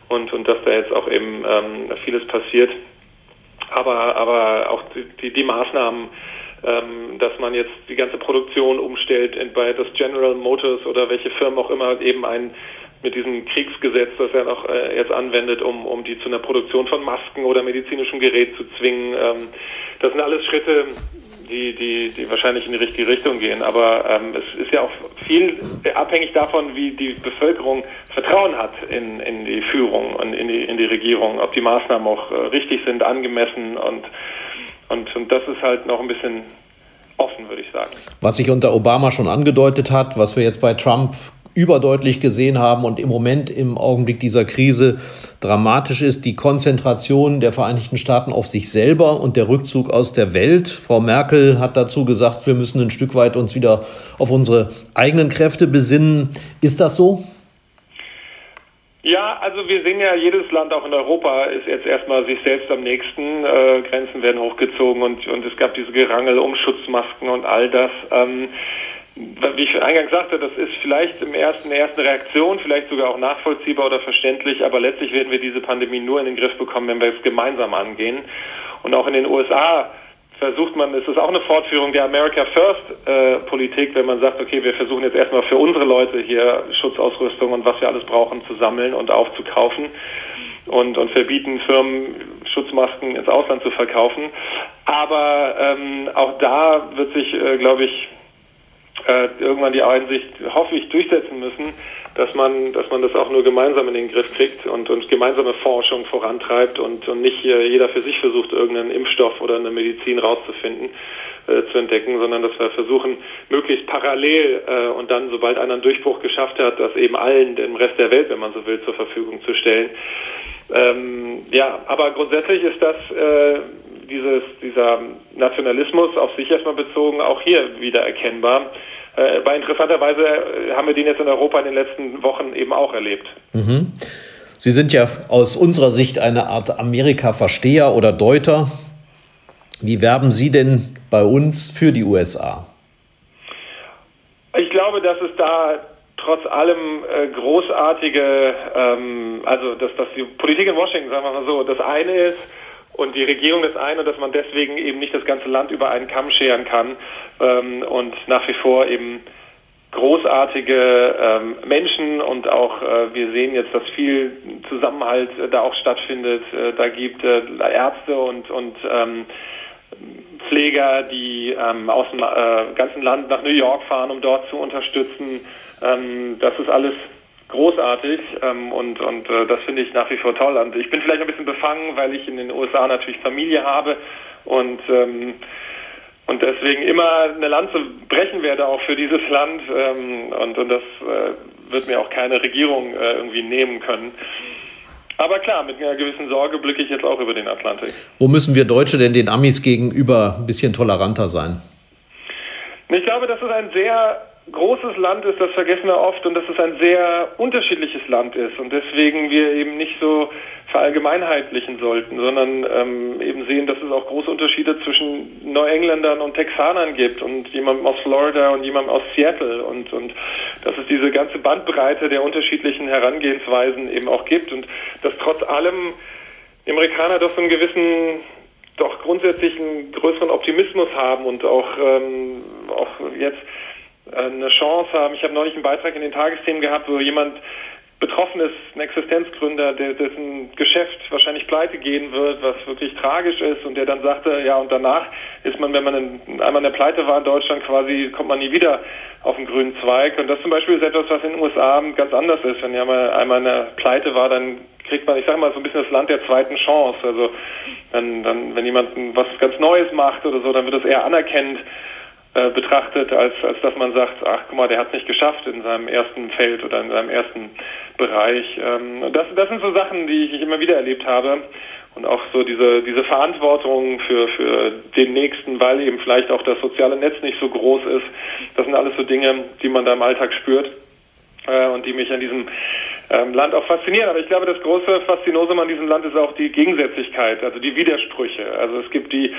Und, und dass da jetzt auch eben ähm, vieles passiert. Aber, aber auch die, die Maßnahmen, ähm, dass man jetzt die ganze Produktion umstellt bei das General Motors oder welche Firmen auch immer eben ein mit diesem Kriegsgesetz, das er noch äh, jetzt anwendet, um, um die zu einer Produktion von Masken oder medizinischem Gerät zu zwingen. Ähm, das sind alles Schritte, die, die, die wahrscheinlich in die richtige Richtung gehen. Aber ähm, es ist ja auch viel abhängig davon, wie die Bevölkerung Vertrauen hat in, in die Führung und in die, in die Regierung, ob die Maßnahmen auch äh, richtig sind, angemessen und, und, und das ist halt noch ein bisschen offen, würde ich sagen. Was sich unter Obama schon angedeutet hat, was wir jetzt bei Trump überdeutlich gesehen haben und im Moment im Augenblick dieser Krise dramatisch ist, die Konzentration der Vereinigten Staaten auf sich selber und der Rückzug aus der Welt. Frau Merkel hat dazu gesagt, wir müssen ein Stück weit uns wieder auf unsere eigenen Kräfte besinnen. Ist das so? Ja, also wir sehen ja, jedes Land auch in Europa ist jetzt erstmal sich selbst am nächsten. Äh, Grenzen werden hochgezogen und, und es gab diese Gerangel um Schutzmasken und all das. Ähm, wie ich eingangs sagte, das ist vielleicht im ersten, ersten Reaktion, vielleicht sogar auch nachvollziehbar oder verständlich, aber letztlich werden wir diese Pandemie nur in den Griff bekommen, wenn wir es gemeinsam angehen. Und auch in den USA versucht man, es ist auch eine Fortführung der America First äh, Politik, wenn man sagt, okay, wir versuchen jetzt erstmal für unsere Leute hier Schutzausrüstung und was wir alles brauchen zu sammeln und aufzukaufen und, und verbieten Firmen Schutzmasken ins Ausland zu verkaufen. Aber ähm, auch da wird sich, äh, glaube ich, äh, irgendwann die Einsicht, hoffe ich, durchsetzen müssen, dass man, dass man das auch nur gemeinsam in den Griff kriegt und, und gemeinsame Forschung vorantreibt und, und nicht äh, jeder für sich versucht, irgendeinen Impfstoff oder eine Medizin rauszufinden, äh, zu entdecken, sondern dass wir versuchen, möglichst parallel äh, und dann, sobald einer einen Durchbruch geschafft hat, das eben allen, dem Rest der Welt, wenn man so will, zur Verfügung zu stellen. Ähm, ja, aber grundsätzlich ist das äh, dieses, dieser Nationalismus auf sich erstmal bezogen auch hier wieder erkennbar. Äh, aber interessanterweise äh, haben wir den jetzt in Europa in den letzten Wochen eben auch erlebt. Mhm. Sie sind ja aus unserer Sicht eine Art Amerika-Versteher oder Deuter. Wie werben Sie denn bei uns für die USA? Ich glaube, dass es da trotz allem äh, großartige, ähm, also dass, dass die Politik in Washington, sagen wir mal so, das eine ist, und die Regierung das eine, dass man deswegen eben nicht das ganze Land über einen Kamm scheren kann ähm, und nach wie vor eben großartige ähm, Menschen und auch äh, wir sehen jetzt, dass viel Zusammenhalt äh, da auch stattfindet. Äh, da gibt äh, Ärzte und, und ähm, Pfleger, die ähm, aus dem äh, ganzen Land nach New York fahren, um dort zu unterstützen. Ähm, das ist alles großartig ähm, und, und äh, das finde ich nach wie vor toll. Und ich bin vielleicht ein bisschen befangen, weil ich in den USA natürlich Familie habe und ähm, und deswegen immer eine Lanze brechen werde auch für dieses Land ähm, und, und das äh, wird mir auch keine Regierung äh, irgendwie nehmen können. Aber klar, mit einer gewissen Sorge blicke ich jetzt auch über den Atlantik. Wo müssen wir Deutsche denn den Amis gegenüber ein bisschen toleranter sein? Ich glaube, das ist ein sehr großes Land ist, das vergessen wir oft und dass es ein sehr unterschiedliches Land ist und deswegen wir eben nicht so verallgemeinheitlichen sollten, sondern ähm, eben sehen, dass es auch große Unterschiede zwischen Neuengländern und Texanern gibt und jemandem aus Florida und jemandem aus Seattle und, und dass es diese ganze Bandbreite der unterschiedlichen Herangehensweisen eben auch gibt und dass trotz allem die Amerikaner doch so einen gewissen doch grundsätzlich einen größeren Optimismus haben und auch, ähm, auch jetzt eine Chance haben. Ich habe neulich einen Beitrag in den Tagesthemen gehabt, wo jemand betroffen ist, ein Existenzgründer, der, dessen Geschäft wahrscheinlich pleite gehen wird, was wirklich tragisch ist und der dann sagte, ja und danach ist man, wenn man in, einmal in der Pleite war in Deutschland quasi, kommt man nie wieder auf den grünen Zweig und das zum Beispiel ist etwas, was in den USA ganz anders ist. Wenn jemand einmal in der Pleite war, dann kriegt man, ich sage mal, so ein bisschen das Land der zweiten Chance. Also dann, dann, wenn jemand was ganz Neues macht oder so, dann wird das eher anerkennt äh, betrachtet, als, als dass man sagt, ach guck mal, der hat es nicht geschafft in seinem ersten Feld oder in seinem ersten Bereich. Ähm, das, das sind so Sachen, die ich immer wieder erlebt habe. Und auch so diese, diese Verantwortung für, für den Nächsten, weil eben vielleicht auch das soziale Netz nicht so groß ist. Das sind alles so Dinge, die man da im Alltag spürt äh, und die mich an diesem ähm, Land auch faszinieren. Aber ich glaube, das große Faszinosum an diesem Land ist auch die Gegensätzlichkeit, also die Widersprüche. Also es gibt die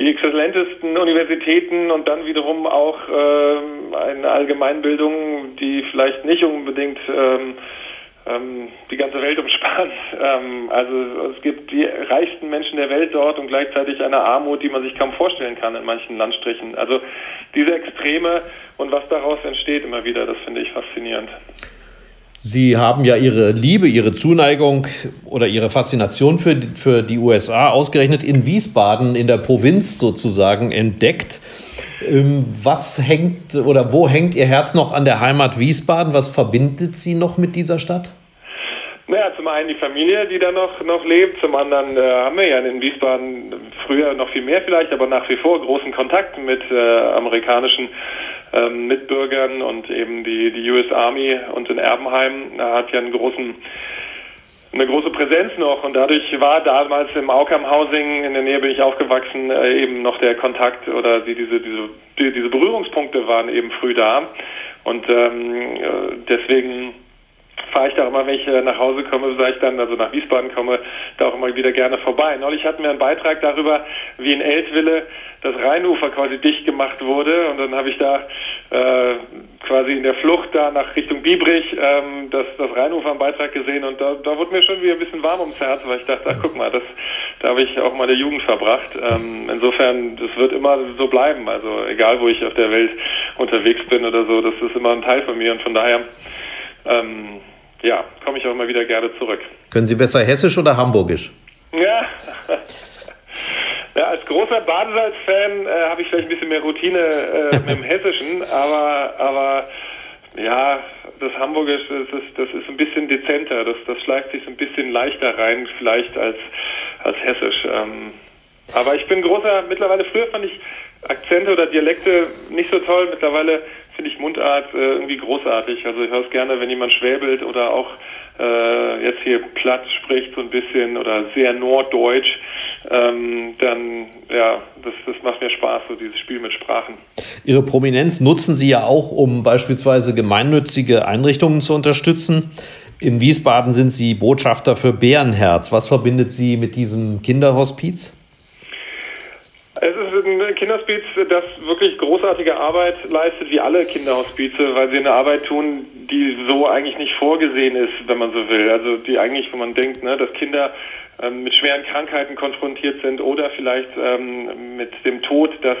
die exzellentesten Universitäten und dann wiederum auch ähm, eine Allgemeinbildung, die vielleicht nicht unbedingt ähm, ähm, die ganze Welt umspannt. *laughs* Ähm, also es gibt die reichsten Menschen der Welt dort und gleichzeitig eine Armut, die man sich kaum vorstellen kann in manchen Landstrichen. Also diese Extreme und was daraus entsteht immer wieder, das finde ich faszinierend. Sie haben ja Ihre Liebe, Ihre Zuneigung oder Ihre Faszination für, für die USA ausgerechnet in Wiesbaden, in der Provinz sozusagen, entdeckt. Ähm, was hängt oder wo hängt Ihr Herz noch an der Heimat Wiesbaden? Was verbindet Sie noch mit dieser Stadt? Naja, zum einen die Familie, die da noch, noch lebt, zum anderen äh, haben wir ja in Wiesbaden früher noch viel mehr vielleicht, aber nach wie vor großen Kontakt mit äh, amerikanischen ähm, Mitbürgern und eben die, die US Army und in Erbenheim da hat ja einen großen eine große Präsenz noch und dadurch war damals im Aucam Housing, in der Nähe bin ich aufgewachsen, äh, eben noch der Kontakt oder die, diese, diese, die, diese Berührungspunkte waren eben früh da und ähm, äh, deswegen fahre ich da immer, wenn ich äh, nach Hause komme, sage ich dann, also nach Wiesbaden komme, da auch immer wieder gerne vorbei. Neulich hatten wir einen Beitrag darüber, wie in Eltville das Rheinufer quasi dicht gemacht wurde und dann habe ich da äh, quasi in der Flucht da nach Richtung Biebrich ähm, das, das Rheinufer im Beitrag gesehen und da, da wurde mir schon wieder ein bisschen warm ums Herz, weil ich dachte, ach guck mal, das, da habe ich auch meine Jugend verbracht. Ähm, insofern, das wird immer so bleiben, also egal wo ich auf der Welt unterwegs bin oder so, das ist immer ein Teil von mir und von daher ähm, ja, komme ich auch immer wieder gerne zurück. Können Sie besser Hessisch oder Hamburgisch? Ja, *laughs* ja als großer Badesalz-Fan äh, habe ich vielleicht ein bisschen mehr Routine äh, mit dem *laughs* Hessischen, aber, aber ja, das Hamburgisch, das ist, das ist ein bisschen dezenter, das, das schleicht sich so ein bisschen leichter rein, vielleicht als, als Hessisch. Ähm, aber ich bin großer, mittlerweile, früher fand ich Akzente oder Dialekte nicht so toll, mittlerweile finde ich Mundart äh, irgendwie großartig. Also ich höre es gerne, wenn jemand schwäbelt oder auch äh, jetzt hier platt spricht so ein bisschen oder sehr norddeutsch, ähm, dann ja, das, das macht mir Spaß, so dieses Spiel mit Sprachen. Ihre Prominenz nutzen Sie ja auch, um beispielsweise gemeinnützige Einrichtungen zu unterstützen. In Wiesbaden sind Sie Botschafter für Bärenherz. Was verbindet Sie mit diesem Kinderhospiz? Es ist ein Kinderhospiz, das wirklich großartige Arbeit leistet, wie alle Kinderhospize, weil sie eine Arbeit tun, die so eigentlich nicht vorgesehen ist, wenn man so will. Also die eigentlich, wo man denkt, ne, dass Kinder ähm, mit schweren Krankheiten konfrontiert sind oder vielleicht ähm, mit dem Tod, das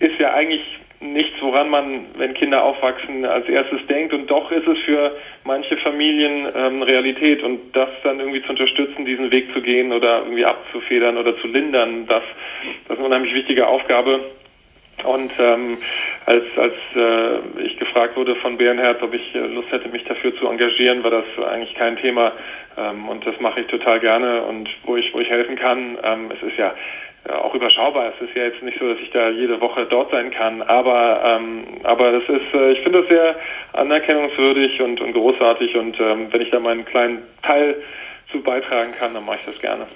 ist ja eigentlich nichts, woran man, wenn Kinder aufwachsen, als erstes denkt. Und doch ist es für manche Familien ähm, Realität. Und das dann irgendwie zu unterstützen, diesen Weg zu gehen oder irgendwie abzufedern oder zu lindern, das, das ist eine unheimlich wichtige Aufgabe. Und ähm, als, als äh, ich gefragt wurde von Bärenherz, ob ich äh, Lust hätte, mich dafür zu engagieren, war das eigentlich kein Thema. Ähm, und das mache ich total gerne und wo ich, wo ich helfen kann. Ähm, es ist ja ja, auch überschaubar. Es ist ja jetzt nicht so, dass ich da jede Woche dort sein kann, aber ähm, aber das ist, äh, ich finde das sehr anerkennungswürdig und, und großartig und ähm, wenn ich da meinen kleinen Teil zu beitragen kann, dann mache ich das gerne.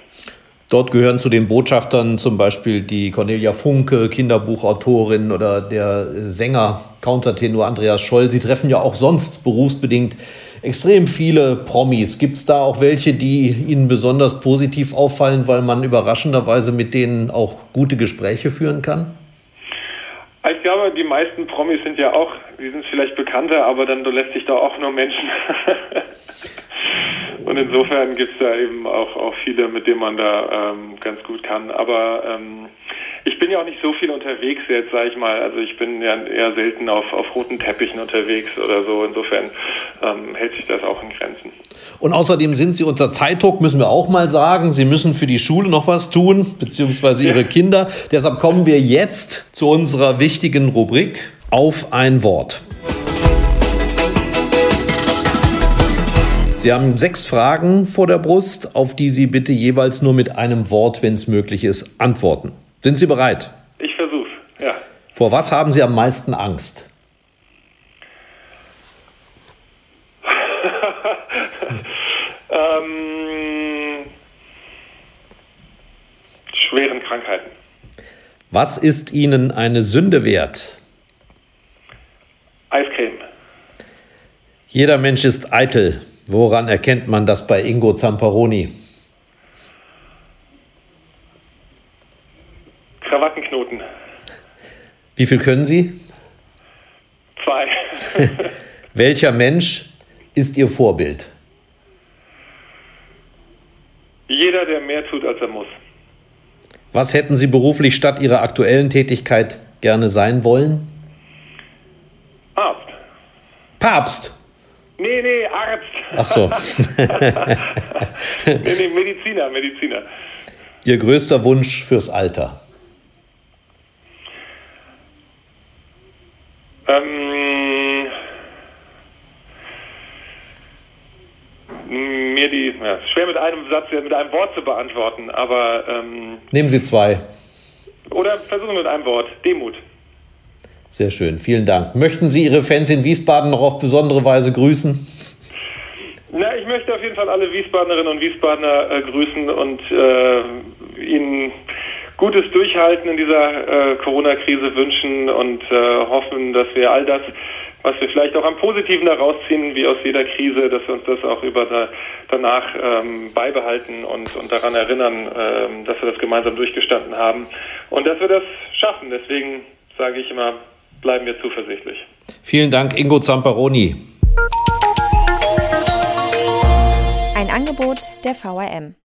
Dort gehören zu den Botschaftern zum Beispiel die Cornelia Funke, Kinderbuchautorin oder der Sänger, Countertenor Andreas Scholl. Sie treffen ja auch sonst berufsbedingt extrem viele Promis. Gibt es da auch welche, die Ihnen besonders positiv auffallen, weil man überraschenderweise mit denen auch gute Gespräche führen kann? Ich glaube, die meisten Promis sind ja auch, die sind vielleicht bekannter, aber dann lässt sich da auch nur Menschen. *laughs* Und insofern gibt es da eben auch, auch viele, mit denen man da ähm, ganz gut kann. Aber ähm, ich bin ja auch nicht so viel unterwegs jetzt, sage ich mal. Also ich bin ja eher selten auf, auf roten Teppichen unterwegs oder so. Insofern ähm, hält sich das auch in Grenzen. Und außerdem sind Sie unter Zeitdruck, müssen wir auch mal sagen. Sie müssen für die Schule noch was tun, beziehungsweise Ihre. Kinder. Deshalb kommen wir jetzt zu unserer wichtigen Rubrik auf ein Wort. Sie haben sechs Fragen vor der Brust, auf die Sie bitte jeweils nur mit einem Wort, wenn es möglich ist, antworten. Sind Sie bereit? Ich versuch's, ja. Vor was haben Sie am meisten Angst? *laughs* ähm, schweren Krankheiten. Was ist Ihnen eine Sünde wert? Eiscreme. Jeder Mensch ist eitel. Woran erkennt man das bei Ingo Zamparoni? Krawattenknoten. Wie viel können Sie? Zwei. *laughs* Welcher Mensch ist Ihr Vorbild? Jeder, der mehr tut, als er muss. Was hätten Sie beruflich statt Ihrer aktuellen Tätigkeit gerne sein wollen? Arzt. Papst. Nee, nee, Arzt. Ach so. *laughs* nee, nee, Mediziner, Mediziner. Ihr größter Wunsch fürs Alter? Ähm, mir die, ja, schwer mit einem Satz, mit einem Wort zu beantworten, aber. Ähm, Nehmen Sie zwei. Oder versuchen mit einem Wort. Demut. Sehr schön, vielen Dank. Möchten Sie Ihre Fans in Wiesbaden noch auf besondere Weise grüßen? Na, ich möchte auf jeden Fall alle Wiesbadenerinnen und Wiesbadener äh, grüßen und äh, Ihnen gutes Durchhalten in dieser äh, Corona-Krise wünschen und äh, hoffen, dass wir all das, was wir vielleicht auch am Positiven daraus ziehen, wie aus jeder Krise, dass wir uns das auch über da, danach ähm, beibehalten und, und daran erinnern, ähm, dass wir das gemeinsam durchgestanden haben und dass wir das schaffen. Deswegen sage ich immer, bleiben wir zuversichtlich. Vielen Dank, Ingo Zamparoni. Ein Angebot der VRM.